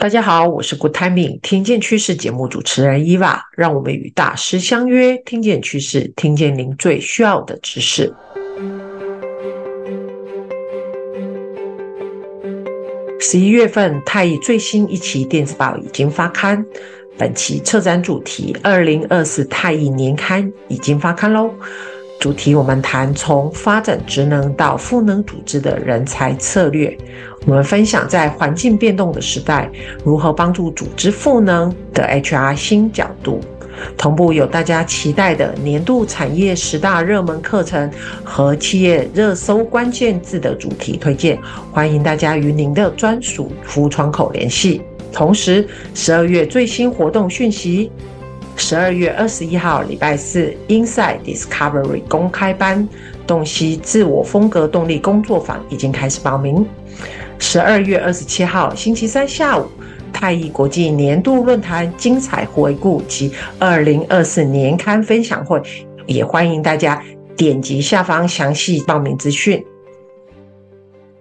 大家好，我是 Good Timing 听见趋势节目主持人 Eva，让我们与大师相约，听见趋势，听见您最需要的知识。十一月份，太毅最新一期电子报已经发刊，本期策展主题“二零二四太毅年刊”已经发刊喽。主题我们谈从发展职能到赋能组织的人才策略。我们分享在环境变动的时代，如何帮助组织赋能的 HR 新角度。同步有大家期待的年度产业十大热门课程和企业热搜关键字的主题推荐，欢迎大家与您的专属服务窗口联系。同时，十二月最新活动讯息。十二月二十一号，礼拜四，Inside Discovery 公开班，洞悉自我风格动力工作坊已经开始报名。十二月二十七号，星期三下午，太毅国际年度论坛精彩回顾及二零二四年刊分享会，也欢迎大家点击下方详细报名资讯。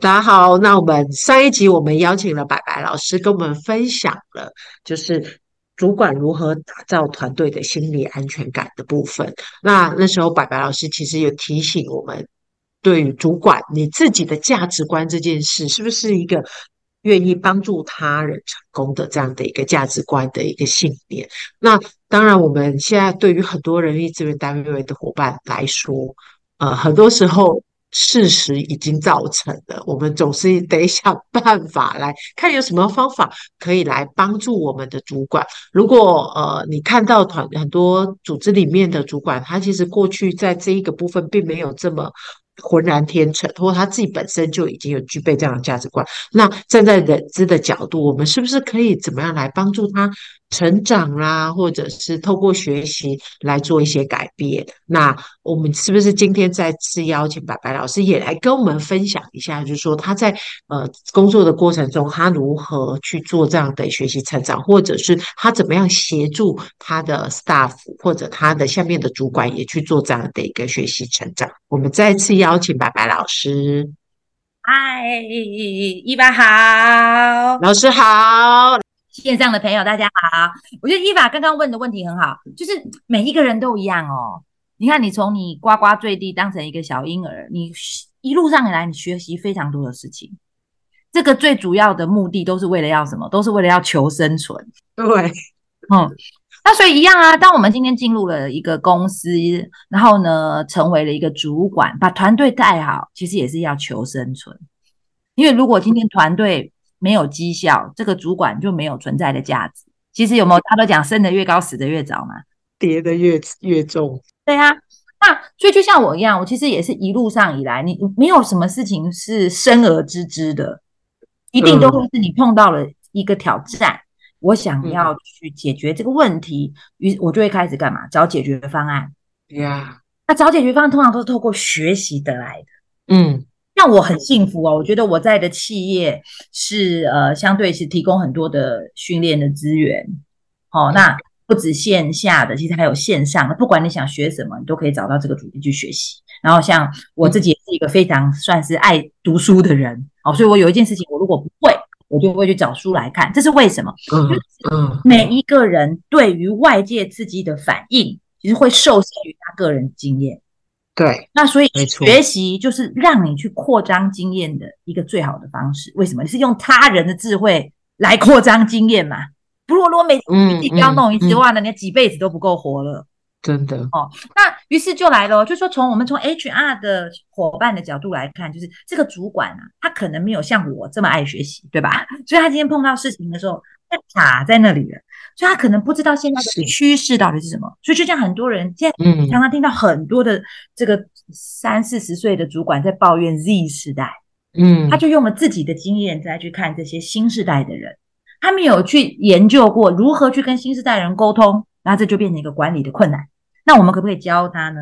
大家好，那我们上一集我们邀请了白白老师跟我们分享了，就是。主管如何打造团队的心理安全感的部分？那那时候，白白老师其实有提醒我们，对于主管你自己的价值观这件事，是不是一个愿意帮助他人成功的这样的一个价值观的一个信念？那当然，我们现在对于很多人力资源单位的伙伴来说，呃，很多时候。事实已经造成了，我们总是得 想办法来看有什么方法可以来帮助我们的主管。如果呃，你看到团很多组织里面的主管，他其实过去在这一个部分并没有这么。浑然天成，或他自己本身就已经有具备这样的价值观。那站在人资的角度，我们是不是可以怎么样来帮助他成长啦？或者是透过学习来做一些改变？那我们是不是今天再次邀请白白老师也来跟我们分享一下，就是说他在呃工作的过程中，他如何去做这样的学习成长，或者是他怎么样协助他的 staff 或者他的下面的主管也去做这样的一个学习成长？我们再次邀。请白白老师，嗨，伊娃好，老师好，线上的朋友大家好。我觉得伊法刚刚问的问题很好，就是每一个人都一样哦。你看，你从你呱呱坠地当成一个小婴儿，你一路上以来，你学习非常多的事情。这个最主要的目的都是为了要什么？都是为了要求生存。对，嗯。那所以一样啊，当我们今天进入了一个公司，然后呢，成为了一个主管，把团队带好，其实也是要求生存。因为如果今天团队没有绩效，这个主管就没有存在的价值。其实有没有？他都讲升得越高，死得越早嘛，跌得越越重。对啊，那所以就像我一样，我其实也是一路上以来，你没有什么事情是生而知之的，一定都会是你碰到了一个挑战。嗯我想要去解决这个问题，于、嗯、我就会开始干嘛？找解决方案。呀，那找解决方案通常都是透过学习得来的。嗯，那我很幸福哦。我觉得我在的企业是呃，相对是提供很多的训练的资源。好、哦，那不止线下的，其实还有线上的。不管你想学什么，你都可以找到这个主题去学习。然后，像我自己也是一个非常算是爱读书的人。好、哦，所以我有一件事情，我如果不会。我就会去找书来看，这是为什么？嗯嗯，每一个人对于外界刺激的反应，其实会受限于他个人经验。对，那所以学习就是让你去扩张经验的一个最好的方式。为什么？是用他人的智慧来扩张经验嘛？不如果我每次自己要弄一次的话呢，你几辈子都不够活了。真的哦，那于是就来了，就说从我们从 HR 的伙伴的角度来看，就是这个主管啊，他可能没有像我这么爱学习，对吧？所以他今天碰到事情的时候，他卡在那里了，所以他可能不知道现在的趋势到底是什么。所以就像很多人现在嗯常常听到很多的这个三四十岁的主管在抱怨 Z 世代，嗯，他就用了自己的经验再去看这些新时代的人。他没有去研究过如何去跟新时代人沟通，那这就变成一个管理的困难。那我们可不可以教他呢？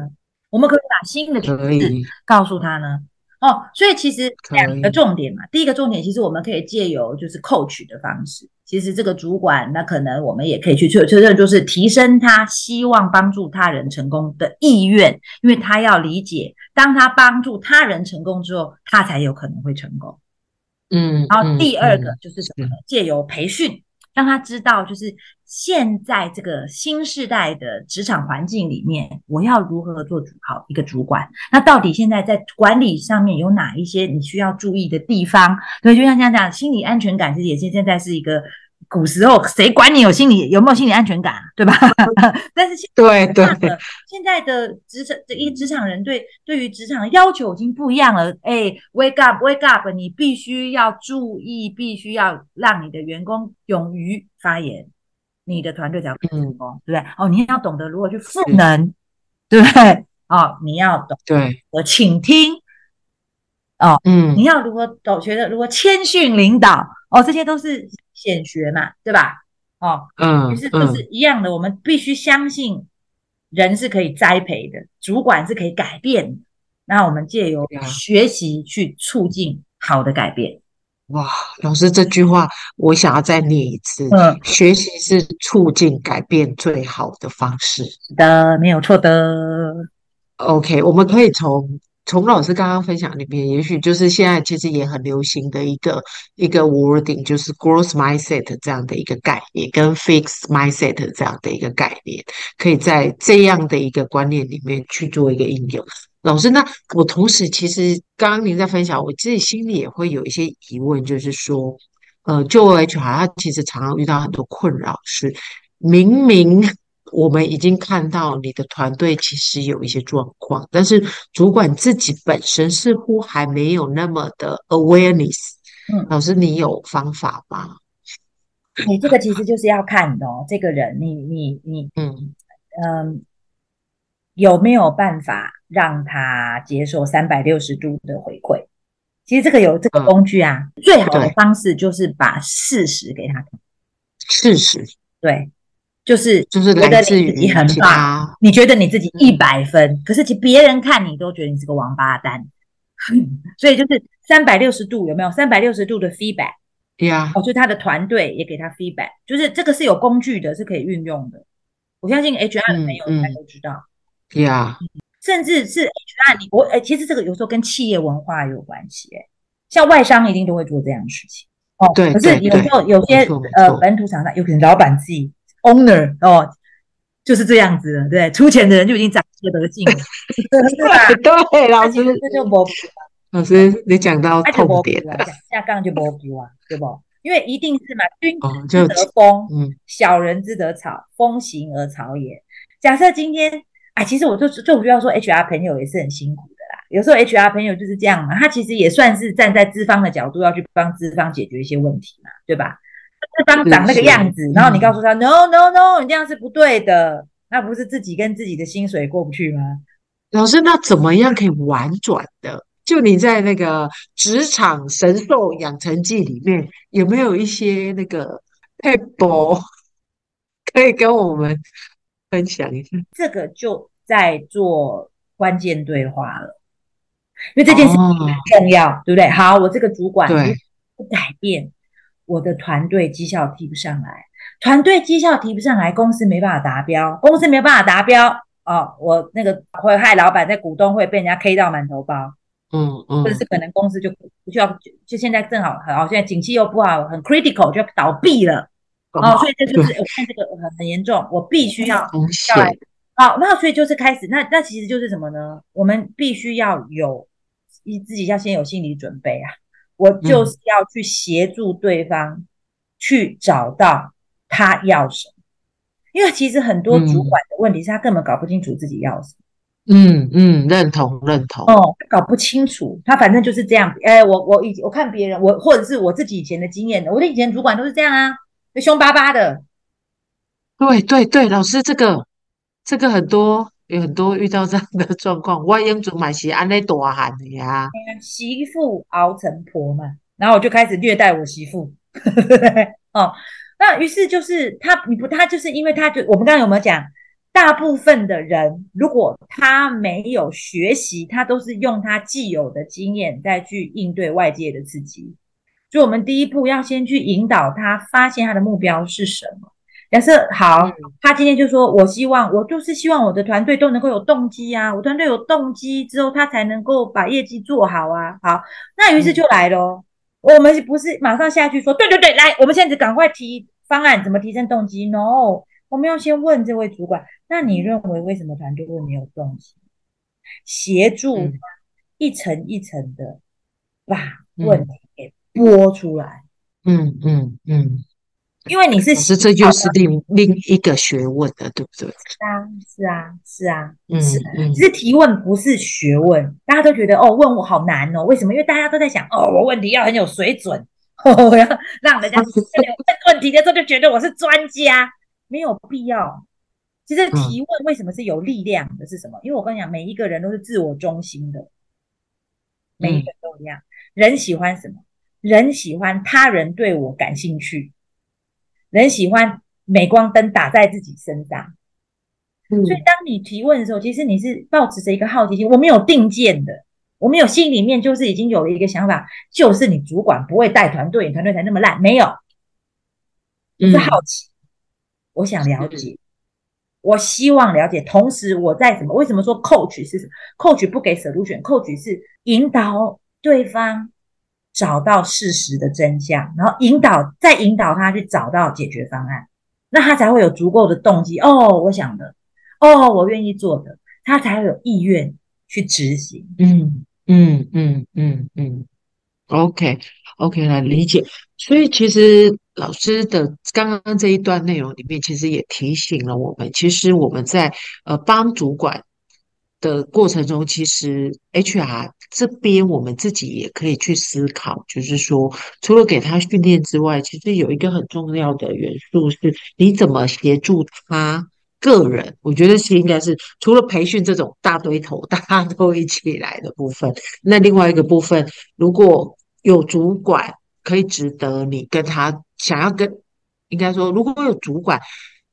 我们可以把新的知识告诉他呢？哦，所以其实两个重点嘛，第一个重点其实我们可以借由就是 coach 的方式，其实这个主管那可能我们也可以去确确认，就是提升他希望帮助他人成功的意愿，因为他要理解，当他帮助他人成功之后，他才有可能会成功。嗯，然后第二个就是什么呢？借由培训。让他知道，就是现在这个新时代的职场环境里面，我要如何做主好一个主管。那到底现在在管理上面有哪一些你需要注意的地方？对，就像这样讲，心理安全感其实也是现在是一个。古时候谁管你有心理有没有心理安全感啊，对吧？但是现在对对，现在的职场的一职场人对对于职场的要求已经不一样了。哎，wake up，wake up，你必须要注意，必须要让你的员工勇于发言，你的团队才会成功，对不对？哦，你要懂得如何去赋能，对不对？哦，你要懂对，我倾听，哦，嗯，你要如何懂觉得如何谦逊领导，哦，这些都是。显学嘛，对吧？哦，嗯，就是都是一样的。嗯、我们必须相信人是可以栽培的，主管是可以改变的。那我们借由学习去促进好的改变。哇，老师这句话我想要再念一次。嗯，学习是促进改变最好的方式。是的，没有错的。OK，我们可以从。从老师刚刚分享里面，也许就是现在其实也很流行的一个一个 wording，就是 growth mindset 这样的一个概念，跟 fixed mindset 这样的一个概念，可以在这样的一个观念里面去做一个应用。老师，那我同时其实刚刚您在分享，我自己心里也会有一些疑问，就是说，呃，就 HR 他其实常常遇到很多困扰，是明明。我们已经看到你的团队其实有一些状况，但是主管自己本身似乎还没有那么的 awareness。嗯，老师，你有方法吗？你这个其实就是要看的哦，这个人，你你你，嗯嗯，有没有办法让他接受三百六十度的回馈？其实这个有这个工具啊，嗯，最好的方式就是把事实给他看。事实，对。就是就是觉得你自己很棒，你觉得你自己一百分，嗯、可是其别人看你都觉得你是个王八蛋，所以就是三百六十度有没有？三百六十度的 feedback，对呀，哦，就他的团队也给他 feedback，就是这个是有工具的，是可以运用的。我相信 HR 的朋友应该都知道，对呀，甚至是 HR，你我哎，其实这个有时候跟企业文化有关系，哎，像外商一定都会做这样的事情，哦，对，可是有时候有些呃本土厂商，有可能老板自己。Owner 哦，就是这样子的，对，出钱的人就已经长这个德性了，对吧？对，老师，这就没，老师，你讲到痛点了，下杠就没救啊，对不？因为一定是嘛，君子之德风，嗯，小人之德草，风行而草也。假设今天，哎，其实我就就不需要说，HR 朋友也是很辛苦的啦。有时候 HR 朋友就是这样嘛，他其实也算是站在资方的角度，要去帮资方解决一些问题嘛，对吧？资方长那个样子，然后你告诉他、嗯、，no no no，你这样是不对的，那不是自己跟自己的薪水过不去吗？老师，那怎么样可以婉转的？就你在那个职场神兽养成记里面，有没有一些那个撇步可以跟我们分享一下？这个就在做关键对话了，因为这件事情很重要，哦、对不对？好，我这个主管不改变。我的团队绩效提不上来，团队绩效提不上来，公司没办法达标，公司没有办法达标哦，我那个会害老板在股东会被人家 K 到满头包，嗯嗯，或者是可能公司就不需要，就现在正好很好，现在景气又不好，很 critical 就要倒闭了，哦，所以这就是我看这个很很严重，我必须要要来，好，那所以就是开始，那那其实就是什么呢？我们必须要有，你自己要先有心理准备啊。我就是要去协助对方去找到他要什么，因为其实很多主管的问题是他根本搞不清楚自己要什么。嗯嗯，认同认同。哦，搞不清楚，他反正就是这样。哎，我我以我看别人，我或者是我自己以前的经验，我的以前主管都是这样啊，凶巴巴的。对对对，老师，这个这个很多。有很多遇到这样的状况，我英主买鞋安内大喊的呀。媳妇熬成婆嘛，然后我就开始虐待我媳妇。哦。那于是就是他，你不，他就是因为他就我们刚刚有没有讲，大部分的人如果他没有学习，他都是用他既有的经验再去应对外界的刺激。所以，我们第一步要先去引导他发现他的目标是什么。假设好，他今天就说：“我希望，我就是希望我的团队都能够有动机啊，我团队有动机之后，他才能够把业绩做好啊。”好，那于是就来咯。我们不是马上下去说，对对对，来，我们现在赶快提方案，怎么提升动机？No，我们要先问这位主管，那你认为为什么团队会没有动机？协助一层一层的把问题给拨出来。嗯嗯嗯。嗯因为你是，是这就是另另一个学问的，对不对？是啊，是啊，是啊，嗯，是。其实提问不是学问，大家都觉得哦，问我好难哦。为什么？因为大家都在想哦，我问题要很有水准，我要让人家问问题的时候就觉得我是专家，没有必要。其实提问为什么是有力量的？是什么？因为我跟你讲，每一个人都是自我中心的，每一个人都一样。人喜欢什么？人喜欢他人对我感兴趣。人喜欢镁光灯打在自己身上，嗯，所以当你提问的时候，其实你是抱持着一个好奇心。我没有定见的，我没有心里面就是已经有了一个想法，就是你主管不会带团队，你团队才那么烂。没有，是好奇，嗯，我想了解，我希望了解。同时，我在什么？为什么说 coach 是什么？coach 不给 solution，coach 是引导对方。找到事实的真相，然后引导，再引导他去找到解决方案，那他才会有足够的动机。哦，我想的，哦，我愿意做的，他才会有意愿去执行。嗯嗯嗯嗯嗯。OK OK，来理解。所以其实老师的刚刚这一段内容里面，其实也提醒了我们，其实我们在呃帮主管的过程中，其实 HR 这边我们自己也可以去思考，就是说，除了给他训练之外，其实有一个很重要的元素是，你怎么协助他个人？我觉得是应该是除了培训这种大堆头 大家都一起来的部分，那另外一个部分，如果有主管可以值得你跟他想要跟，应该说，如果有主管。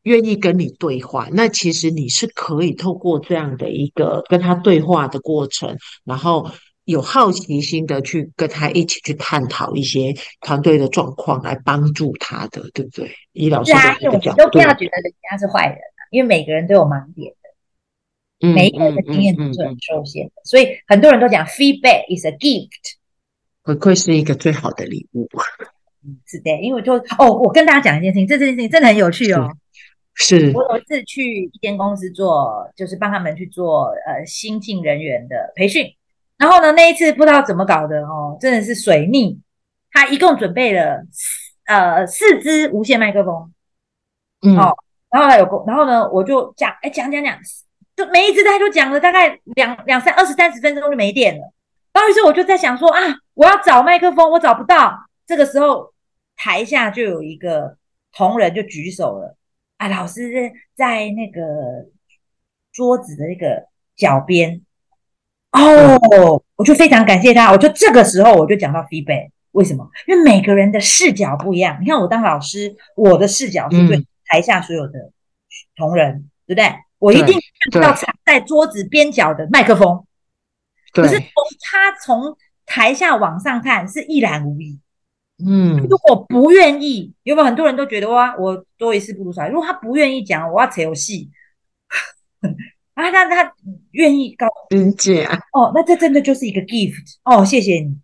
愿意跟你对话，那其实你是可以透过这样的一个跟他对话的过程，然后有好奇心的去跟他一起去探讨一些团队的状况，来帮助他的，对不对？李老师的一个角度，都不要觉得人家是坏人，因为每个人都有盲点的，每一个人的经验都是很受限的，所以很多人都讲 feedback is a gift，回馈是一个最好的礼物。嗯，是的，因为就哦，我跟大家讲一件事情，这件事情真的很有趣哦。是我有一次去一间公司做，就是帮他们去做呃新进人员的培训，然后呢，那一次不知道怎么搞的哦，真的是水逆。他一共准备了呃四支无线麦克风，嗯，哦，然后呢有，然后呢我就讲，哎讲讲讲，就每一支他就讲了大概两两三二十三十分钟就没电了。然后于是我就在想说啊，我要找麦克风，我找不到。这个时候台下就有一个同仁就举手了。啊，老师在那个桌子的那个脚边哦，我就非常感谢他。我就这个时候我就讲到 feedback，为什么？因为每个人的视角不一样。你看我当老师，我的视角是对台下所有的同仁，嗯、对不对？我一定看到藏在桌子边角的麦克风，可是从他从台下往上看是一览无遗。嗯，如果不愿意，有没有很多人都觉得哇，我多一事不如少。一事。如果他不愿意讲，我要扯游戏。啊，那他愿意告理解哦，那这真的就是一个 gift 哦，谢谢你，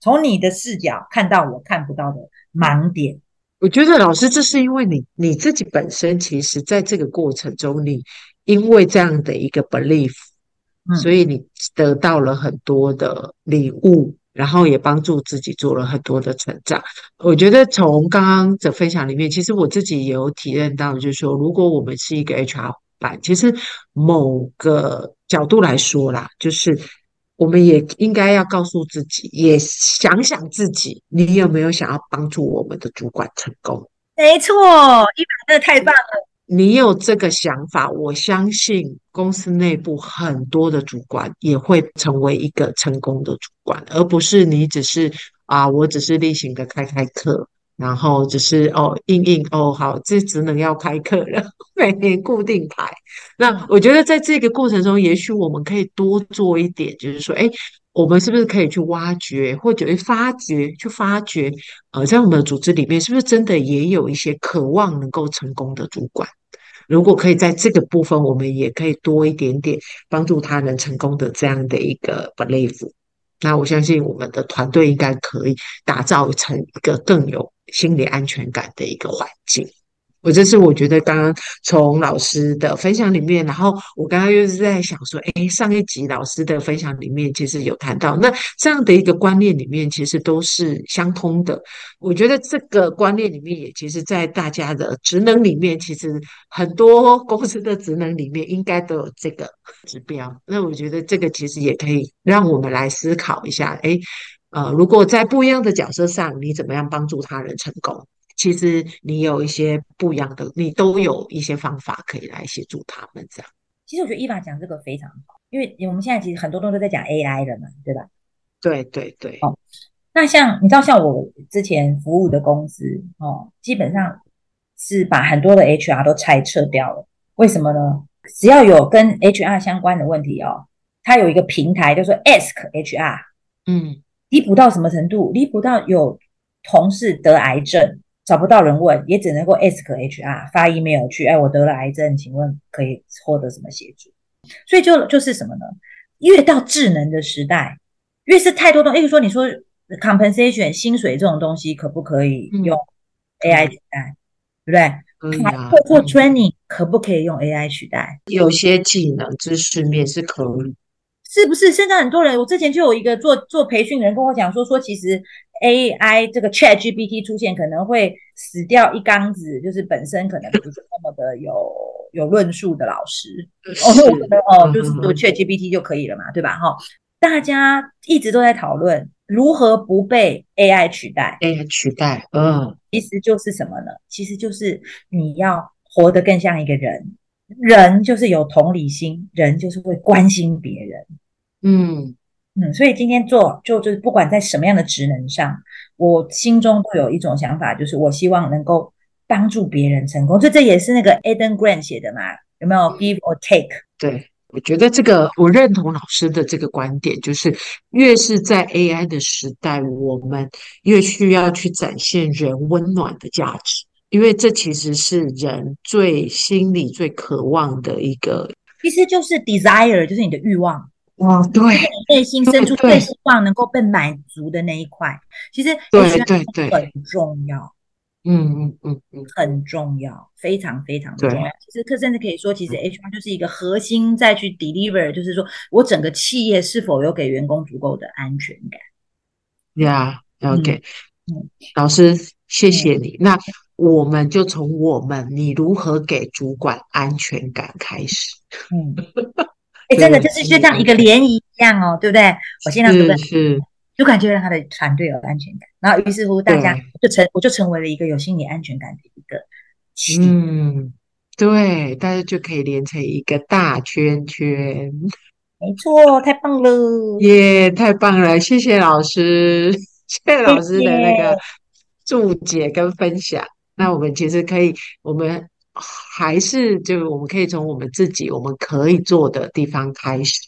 从你的视角看到我看不到的盲点。我觉得老师，这是因为你你自己本身，其实在这个过程中，你因为这样的一个 belief，嗯，所以你得到了很多的礼物。然后也帮助自己做了很多的成长。我觉得从刚刚的分享里面，其实我自己也有体验到，就是说，如果我们是一个 HR 班，其实某个角度来说啦，就是我们也应该要告诉自己，也想想自己，你有没有想要帮助我们的主管成功？没错，一百真的太棒了。你有这个想法，我相信公司内部很多的主管也会成为一个成功的主管，而不是你只是啊，我只是例行的开开课，然后只是哦，应应哦，好，这职能要开课了，每年固定排。那我觉得在这个过程中，也许我们可以多做一点，就是说，哎，我们是不是可以去挖掘，或者去发掘，去发掘，呃，在我们的组织里面，是不是真的也有一些渴望能够成功的主管？如果可以在这个部分，我们也可以多一点点帮助他人成功的这样的一个 belief。那我相信我们的团队应该可以打造成一个更有心理安全感的一个环境。我这是我觉得刚刚从老师的分享里面，然后我刚刚又是在想说，诶，上一集老师的分享里面其实有谈到，那这样的一个观念里面其实都是相通的。我觉得这个观念里面也其实，在大家的职能里面，其实很多公司的职能里面应该都有这个指标。那我觉得这个其实也可以让我们来思考一下，诶，呃，如果在不一样的角色上，你怎么样帮助他人成功？其实你有一些不一样的，你都有一些方法可以来协助他们这样。其实我觉得伊法讲这个非常好，因为我们现在其实很多东西都在讲 AI 了嘛，对吧？对对对。哦，那像你知道，像我之前服务的公司哦，基本上是把很多的 HR 都拆撤掉了。为什么呢？只要有跟 HR 相关的问题哦，它有一个平台叫做 Ask HR。嗯，离谱到什么程度？离谱到有同事得癌症。找不到人问，也只能够 ask HR 发 email 去。哎，我得了癌症，请问可以获得什么协助？所以就就是什么呢？越到智能的时代，越是太多东西。例如说，你说 compensation 薪水这种东西，可不可以用 AI 取代？嗯、对不对？可以 training 可不可以用 AI 取代？有些技能知识面是可以，是不是？现在很多人，我之前就有一个做做培训的人跟我讲说，说其实。AI 这个 ChatGPT 出现可能会死掉一缸子，就是本身可能不是那么的有有论述的老师，哦，我觉得哦，就是读 ChatGPT 就可以了嘛，对吧？哈，大家一直都在讨论如何不被 AI 取代，AI 取代，嗯，其实就是什么呢？其实就是你要活得更像一个人，人就是有同理心，人就是会关心别人，嗯。嗯，所以今天做就就是不管在什么样的职能上，我心中都有一种想法，就是我希望能够帮助别人成功。这这也是那个 Eden Grant 写的嘛？有没有 Give or Take？对，我觉得这个我认同老师的这个观点，就是越是在 AI 的时代，我们越需要去展现人温暖的价值，因为这其实是人最心里最渴望的一个，其实就是 desire，就是你的欲望。哦，对，内心深处最希望能够被满足的那一块，其实对对对很重要，嗯嗯嗯嗯，很重要，非常非常重要。其实，可甚至可以说，其实 HR 就是一个核心，再去 deliver，就是说我整个企业是否有给员工足够的安全感。Yeah，OK，嗯，老师，谢谢你。那我们就从我们你如何给主管安全感开始。嗯。欸、真的就是就像一个涟漪一样哦，对不对？我现在主管，主管就让他的团队有安全感，然后于是乎大家就成，我就成为了一个有心理安全感的一个。嗯，对，大家就可以连成一个大圈圈。没错，太棒了！耶，yeah, 太棒了！谢谢老师，谢谢老师的那个注解跟分享。那我们其实可以，我们。还是就我们可以从我们自己我们可以做的地方开始，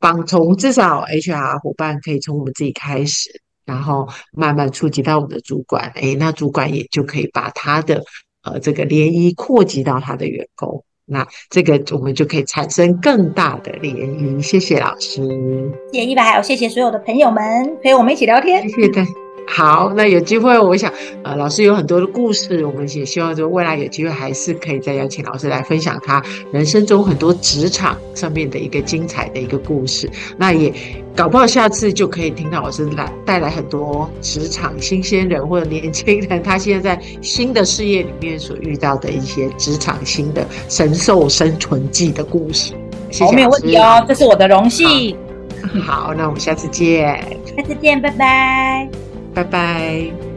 帮从至少 HR 伙伴可以从我们自己开始，然后慢慢触及到我们的主管，诶，那主管也就可以把他的呃这个涟漪扩及到他的员工，那这个我们就可以产生更大的涟漪。谢谢老师，谢谢还有谢谢所有的朋友们陪我们一起聊天，谢谢。好，那有机会，我想，呃，老师有很多的故事，我们也希望说未来有机会还是可以再邀请老师来分享他人生中很多职场上面的一个精彩的一个故事。那也搞不好下次就可以听到老师来带来很多职场新鲜人或者年轻人他现在在新的事业里面所遇到的一些职场新的神兽生存记的故事。谢谢没有问题哦，这是我的荣幸。好，好，那我们下次见。下次见，拜拜。拜拜。